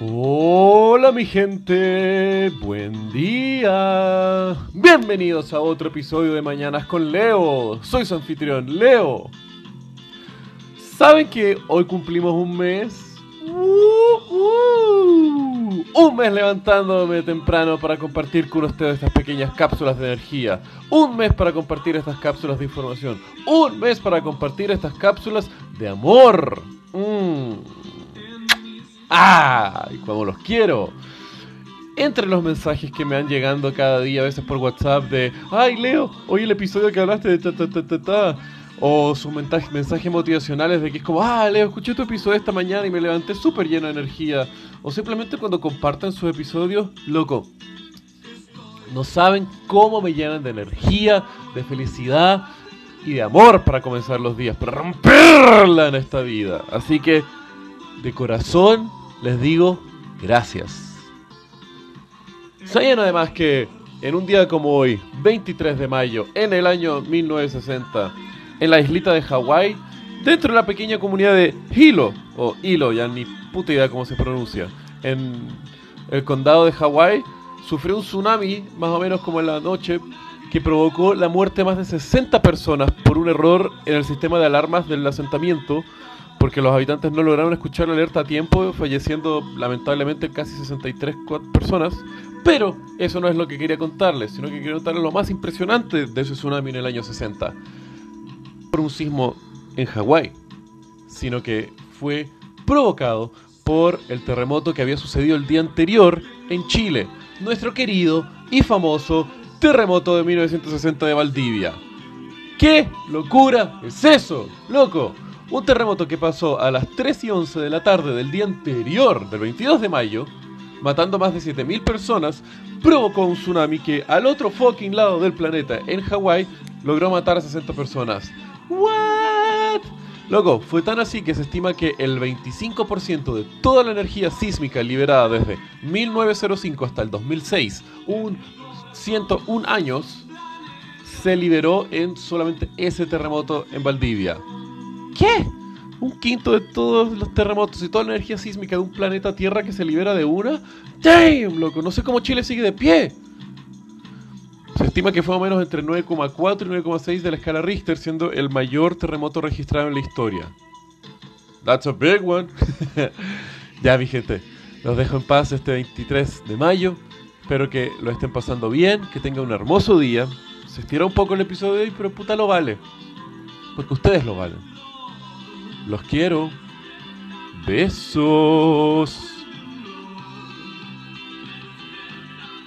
Hola mi gente, buen día. Bienvenidos a otro episodio de Mañanas con Leo. Soy su anfitrión, Leo. ¿Saben que hoy cumplimos un mes? Uh, un mes levantándome temprano para compartir con ustedes estas pequeñas cápsulas de energía. Un mes para compartir estas cápsulas de información. Un mes para compartir estas cápsulas de amor. ¡Ah! Y como los quiero. Entre los mensajes que me han llegando cada día, a veces por WhatsApp, de ¡Ay, Leo! Hoy el episodio que hablaste de ta ta ta ta ta. O sus mensajes, mensajes motivacionales de que es como, ah, Leo, escuché tu episodio esta mañana y me levanté súper lleno de energía. O simplemente cuando compartan sus episodios, loco, no saben cómo me llenan de energía, de felicidad y de amor para comenzar los días, para romperla en esta vida. Así que, de corazón, les digo gracias. Saben además que en un día como hoy, 23 de mayo, en el año 1960, en la islita de Hawái, dentro de la pequeña comunidad de Hilo, o Hilo, ya ni puta idea cómo se pronuncia, en el condado de Hawái, sufrió un tsunami, más o menos como en la noche, que provocó la muerte de más de 60 personas por un error en el sistema de alarmas del asentamiento, porque los habitantes no lograron escuchar la alerta a tiempo, falleciendo lamentablemente casi 63 personas. Pero eso no es lo que quería contarles, sino que quería contarles lo más impresionante de ese tsunami en el año 60. Por un sismo en Hawái, sino que fue provocado por el terremoto que había sucedido el día anterior en Chile, nuestro querido y famoso terremoto de 1960 de Valdivia. ¿Qué locura es eso, loco? Un terremoto que pasó a las 3 y 11 de la tarde del día anterior, del 22 de mayo, matando más de 7.000 personas, provocó un tsunami que al otro fucking lado del planeta, en Hawái, logró matar a 60 personas. ¿What? Loco, fue tan así que se estima que el 25% de toda la energía sísmica liberada desde 1905 hasta el 2006, un 101 años, se liberó en solamente ese terremoto en Valdivia. ¿Qué? Un quinto de todos los terremotos y toda la energía sísmica de un planeta Tierra que se libera de una. ¡Damn, loco! No sé cómo Chile sigue de pie. Se estima que fue más o menos entre 9,4 y 9,6 de la escala Richter, siendo el mayor terremoto registrado en la historia. That's a big one. ya, mi gente, los dejo en paz este 23 de mayo. Espero que lo estén pasando bien, que tengan un hermoso día. Se estira un poco el episodio de hoy, pero puta lo vale. Porque ustedes lo valen. Los quiero. Besos.